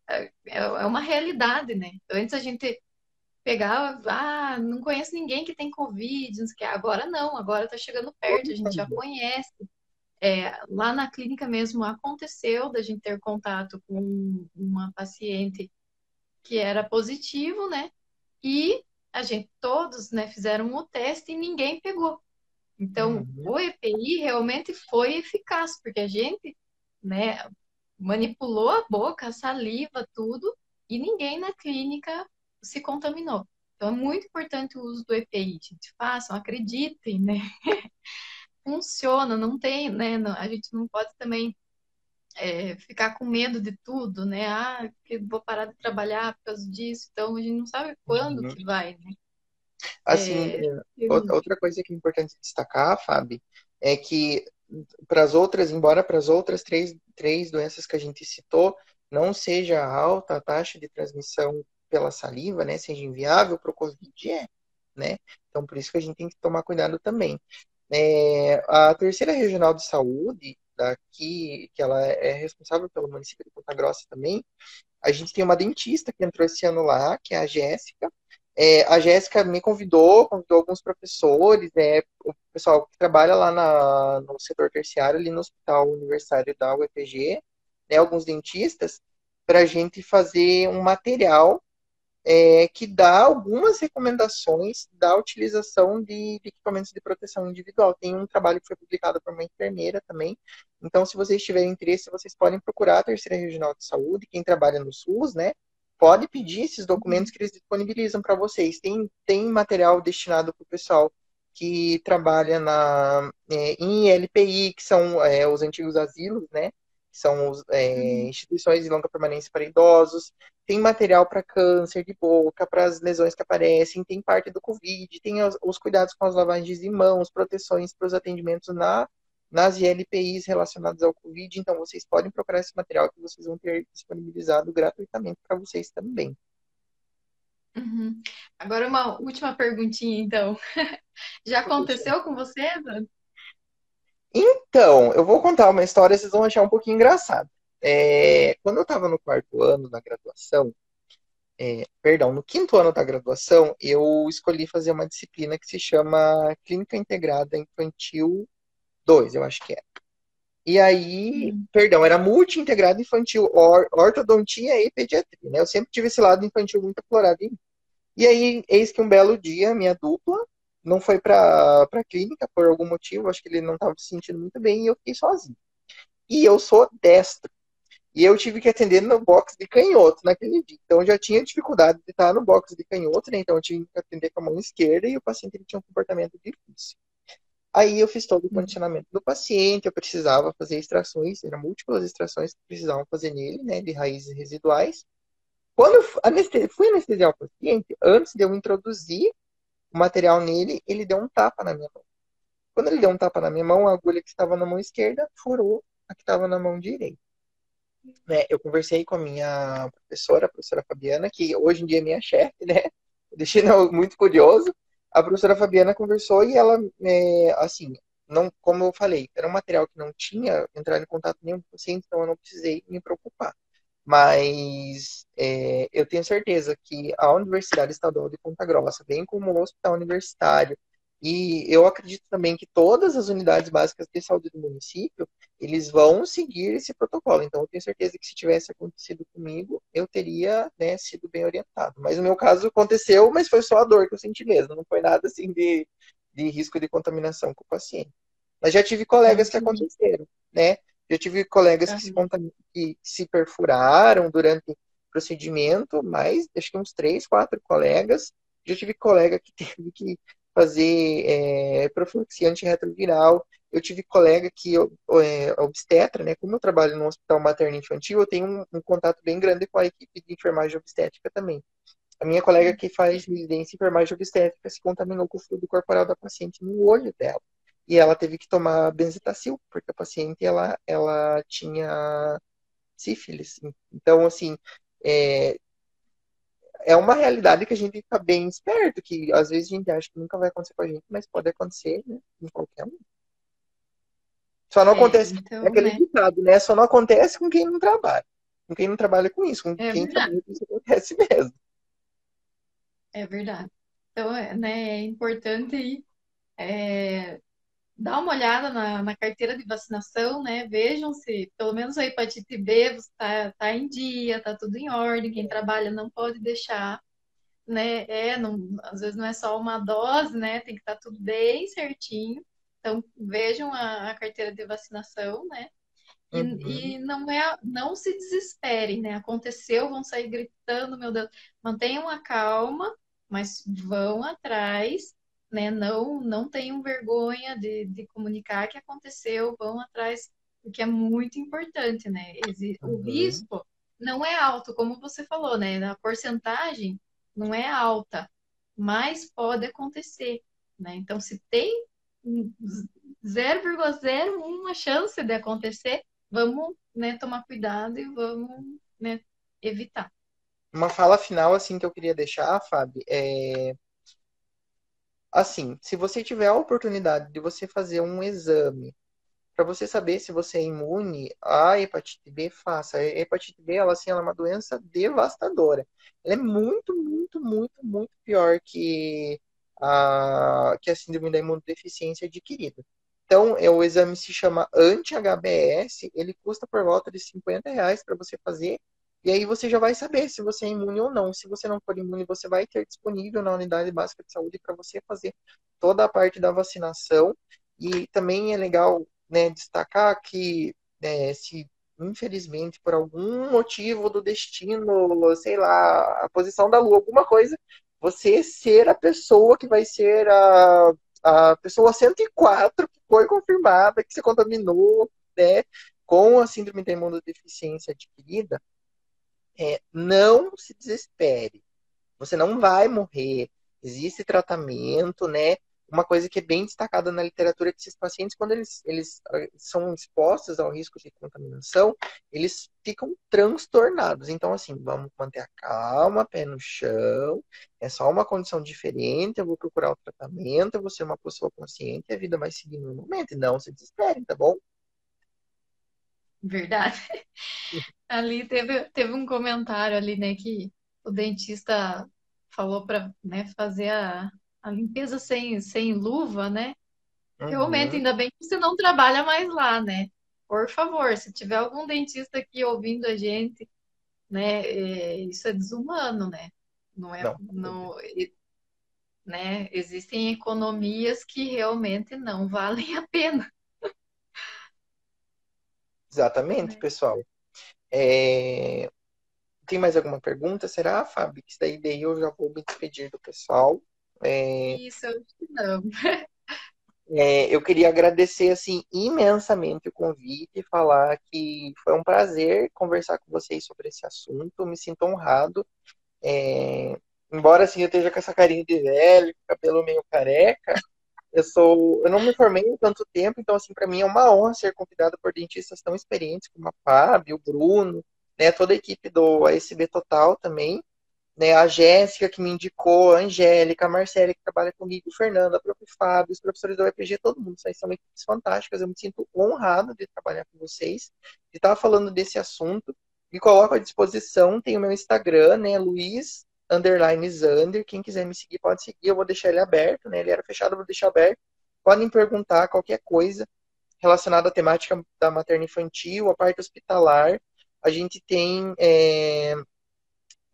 é, é uma realidade, né? Antes a gente pegava, ah, não conheço ninguém que tem Covid, não sei o que. Agora não, agora tá chegando perto, a gente já conhece. É, lá na clínica mesmo aconteceu da gente ter contato com uma paciente que era positivo, né? E a gente todos, né, fizeram o teste e ninguém pegou. Então, uhum. o EPI realmente foi eficaz, porque a gente, né, manipulou a boca, a saliva, tudo, e ninguém na clínica se contaminou. Então é muito importante o uso do EPI, gente. Façam, acreditem, né? *laughs* Funciona, não tem, né? A gente não pode também é, ficar com medo de tudo, né? Ah, que vou parar de trabalhar por causa disso. Então a gente não sabe quando uhum. que vai, né? Assim, é, outra coisa que é importante destacar, Fábio, é que para as outras, embora para as outras três, três doenças que a gente citou não seja alta a taxa de transmissão pela saliva, né, seja inviável para o Covid, é, né? Então, por isso que a gente tem que tomar cuidado também. É, a terceira regional de saúde, daqui, que ela é responsável pelo município de Ponta Grossa também, a gente tem uma dentista que entrou esse ano lá, que é a Jéssica, é, a Jéssica me convidou, convidou alguns professores, é, o pessoal que trabalha lá na, no setor terciário, ali no Hospital Universitário da UEPG, né, alguns dentistas, para a gente fazer um material é, que dá algumas recomendações da utilização de, de, equipamentos de proteção individual. Tem um trabalho que foi publicado por uma enfermeira também. Então, se vocês tiverem interesse, vocês podem procurar a Terceira Regional de Saúde, quem trabalha no SUS, né? Pode pedir esses documentos que eles disponibilizam para vocês. Tem, tem material destinado para o pessoal que trabalha na, é, em LPI, que são é, os antigos asilos, né? Que são os, é, uhum. instituições de longa permanência para idosos. Tem material para câncer de boca, para as lesões que aparecem, tem parte do Covid, tem os, os cuidados com as lavagens de mãos, proteções para os atendimentos na nas ILPIs relacionadas ao Covid, então vocês podem procurar esse material que vocês vão ter disponibilizado gratuitamente para vocês também. Uhum. Agora uma última perguntinha, então. *laughs* Já aconteceu com você, Evandro? Então, eu vou contar uma história, vocês vão achar um pouquinho engraçado. É, quando eu estava no quarto ano da graduação, é, perdão, no quinto ano da graduação, eu escolhi fazer uma disciplina que se chama Clínica Integrada Infantil 2, eu acho que é. E aí, hum. perdão, era multi-integrado infantil, or, ortodontia e pediatria, né? Eu sempre tive esse lado infantil muito aflorado em mim. E aí, eis que um belo dia, minha dupla não foi para a clínica por algum motivo, acho que ele não estava se sentindo muito bem e eu fiquei sozinho. E eu sou destro. E eu tive que atender no box de canhoto naquele dia. Então eu já tinha dificuldade de estar no box de canhoto, né? Então eu tinha que atender com a mão esquerda e o paciente ele tinha um comportamento difícil. Aí eu fiz todo o condicionamento do paciente, eu precisava fazer extrações, eram múltiplas extrações que precisavam fazer nele, né, de raízes residuais. Quando eu fui anestesiar o paciente, antes de eu introduzir o material nele, ele deu um tapa na minha mão. Quando ele deu um tapa na minha mão, a agulha que estava na mão esquerda furou a que estava na mão direita. Né, eu conversei com a minha professora, a professora Fabiana, que hoje em dia é minha chefe, né? *laughs* deixei muito curioso. A professora Fabiana conversou e ela, é, assim, não, como eu falei, era um material que não tinha entrado em contato nenhum com o paciente, então eu não precisei me preocupar. Mas é, eu tenho certeza que a Universidade Estadual de Ponta Grossa, bem como o Hospital Universitário, e eu acredito também que todas as unidades básicas de saúde do município, eles vão seguir esse protocolo. Então, eu tenho certeza que se tivesse acontecido comigo, eu teria né, sido bem orientado. Mas no meu caso aconteceu, mas foi só a dor que eu senti mesmo. Não foi nada assim de, de risco de contaminação com o paciente. Mas já tive colegas que aconteceram, né? Já tive colegas que, se, que se perfuraram durante o procedimento, mais acho que uns três, quatro colegas. Já tive colega que *laughs* teve que fazer é, profilaxia antirretroviral. Eu tive colega que é, obstetra, né? Como eu trabalho no hospital materno infantil, eu tenho um, um, contato bem grande com a equipe de enfermagem obstétrica também. A minha colega que faz residência em enfermagem obstétrica se contaminou com o fluido corporal da paciente no olho dela e ela teve que tomar benzetacil, porque a paciente ela, ela tinha sífilis. Então, assim, é, é uma realidade que a gente fica bem esperto, que às vezes a gente acha que nunca vai acontecer com a gente, mas pode acontecer né, em qualquer um. Só não é, acontece, então, é aquele né? ditado, né? Só não acontece com quem não trabalha. Com quem não trabalha com isso, com é quem verdade. trabalha isso acontece mesmo. É verdade. Então, é, né, é importante é, dá uma olhada na, na, carteira de vacinação, né? Vejam se, pelo menos a hepatite B está tá em dia, está tudo em ordem. Quem trabalha não pode deixar, né? É, não, às vezes não é só uma dose, né? Tem que estar tá tudo bem certinho. Então, vejam a, a carteira de vacinação, né? E, uhum. e, não é, não se desesperem, né? Aconteceu, vão sair gritando, meu Deus. Mantenham a calma, mas vão atrás né? Não, não tenham vergonha de, de comunicar que aconteceu, vão atrás, porque é muito importante, né? O uhum. risco não é alto, como você falou, né? A porcentagem não é alta, mas pode acontecer, né? Então, se tem 0,01 chance de acontecer, vamos né, tomar cuidado e vamos né, evitar. Uma fala final assim que eu queria deixar, Fábio, é assim, se você tiver a oportunidade de você fazer um exame para você saber se você é imune à hepatite B, faça. A hepatite B, ela, assim, ela é uma doença devastadora. Ela é muito, muito, muito, muito pior que a, que a síndrome da imunodeficiência adquirida. Então, é, o exame se chama anti-HBS, ele custa por volta de 50 reais para você fazer e aí você já vai saber se você é imune ou não. Se você não for imune, você vai ter disponível na unidade básica de saúde para você fazer toda a parte da vacinação. E também é legal né, destacar que né, se infelizmente por algum motivo do destino, sei lá, a posição da Lua, alguma coisa, você ser a pessoa que vai ser a, a pessoa 104 que foi confirmada que se contaminou né, com a síndrome da imunodeficiência adquirida, é, não se desespere. Você não vai morrer. Existe tratamento, né? Uma coisa que é bem destacada na literatura é que esses pacientes, quando eles, eles ah, são expostos ao risco de contaminação, eles ficam transtornados. Então, assim, vamos manter a calma, pé no chão. É só uma condição diferente. Eu vou procurar o tratamento. Eu vou ser uma pessoa consciente e a vida vai seguir normalmente. Não se desesperem, tá bom? Verdade. *laughs* ali teve, teve um comentário ali, né, que o dentista falou para né, fazer a, a limpeza sem, sem luva, né? Uhum. Realmente, ainda bem que você não trabalha mais lá, né? Por favor, se tiver algum dentista aqui ouvindo a gente, né? É, isso é desumano, né? Não é, não. não né? Existem economias que realmente não valem a pena. Exatamente, é. pessoal. É... Tem mais alguma pergunta? Será, Fábio? Que daí, daí eu já vou me despedir do pessoal. É... Isso, eu acho que não. *laughs* É, eu queria agradecer assim imensamente o convite e falar que foi um prazer conversar com vocês sobre esse assunto. Eu me sinto honrado. É, embora assim eu esteja com essa carinha de velho, cabelo meio careca, eu sou, eu não me formei em tanto tempo, então assim para mim é uma honra ser convidado por dentistas tão experientes como a Fábio, o Bruno, né, toda a equipe do ASB Total também, né, a Jéssica que me indicou, a Angélica, a Marcela que trabalha comigo, o Fernando, a própria Fábio, os professores do EPG, todo mundo, vocês são equipes fantásticas, eu me sinto honrado de trabalhar com vocês, de estar falando desse assunto, me coloco à disposição, tem o meu Instagram, né, Luiz underline Zander. Quem quiser me seguir, pode seguir. Eu vou deixar ele aberto, né? Ele era fechado, eu vou deixar aberto. Podem perguntar qualquer coisa relacionada à temática da materna infantil, a parte hospitalar. A gente tem é,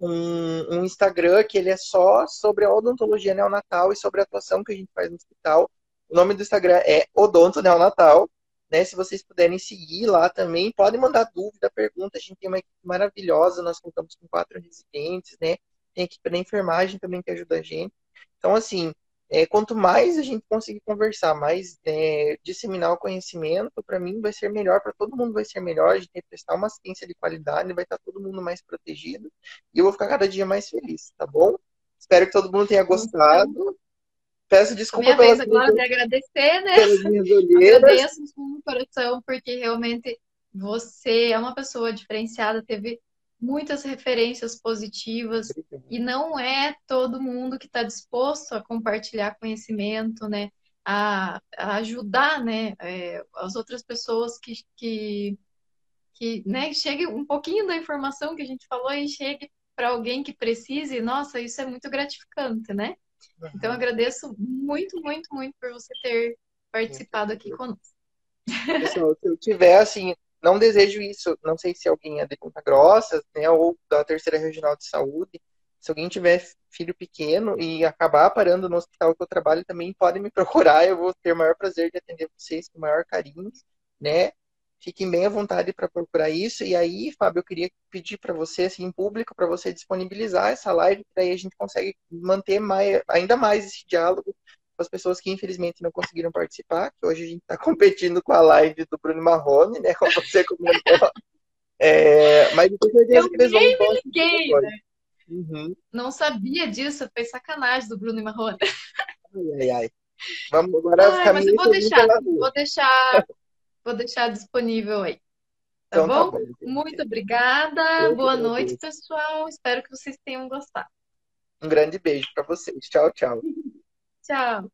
um, um, Instagram que ele é só sobre a odontologia neonatal e sobre a atuação que a gente faz no hospital. O nome do Instagram é Odonto Neonatal. Né, se vocês puderem seguir lá também, podem mandar dúvida, pergunta. A gente tem uma equipe maravilhosa, nós contamos com quatro residentes, né? Tem a equipe da enfermagem também que ajuda a gente. Então, assim, é, quanto mais a gente conseguir conversar, mais é, disseminar o conhecimento, para mim vai ser melhor, para todo mundo vai ser melhor, a gente vai prestar uma assistência de qualidade, vai estar todo mundo mais protegido e eu vou ficar cada dia mais feliz, tá bom? Espero que todo mundo tenha gostado. Peço desculpa Minha vez agora de agradecer, né? Agradeço no coração, porque realmente você é uma pessoa diferenciada, teve muitas referências positivas e não é todo mundo que está disposto a compartilhar conhecimento, né? A, a ajudar, né? É, as outras pessoas que, que, que né? chegue um pouquinho da informação que a gente falou e chegue para alguém que precise. Nossa, isso é muito gratificante, né? Uhum. Então, agradeço muito, muito, muito por você ter participado aqui conosco. Pessoal, se eu tiver, assim, não desejo isso. Não sei se alguém é de Ponta Grossa, né, ou da Terceira Regional de Saúde. Se alguém tiver filho pequeno e acabar parando no hospital que eu trabalho, também podem me *laughs* procurar. Eu vou ter o maior prazer de atender vocês com o maior carinho, né? Fiquem bem à vontade para procurar isso. E aí, Fábio, eu queria pedir para você, assim, em público, para você disponibilizar essa live, que daí a gente consegue manter mais, ainda mais esse diálogo as pessoas que infelizmente não conseguiram participar, que hoje a gente está *laughs* competindo com a live do Bruno Marrone, né? Como você comentou. *laughs* É, mas eu tenho certeza eu que eles vão. Me liguei, né? Uhum. Não sabia disso, foi sacanagem do Bruno Marrone. Ai, ai, ai. Vamos agora ai, mas eu vou deixar, vou deixar, vou deixar disponível aí. Tá, então, bom? Tá bom Muito obrigada. Eu Boa noite, pessoal. Espero que vocês tenham gostado. Um grande beijo para vocês. Tchau, tchau. Tchau.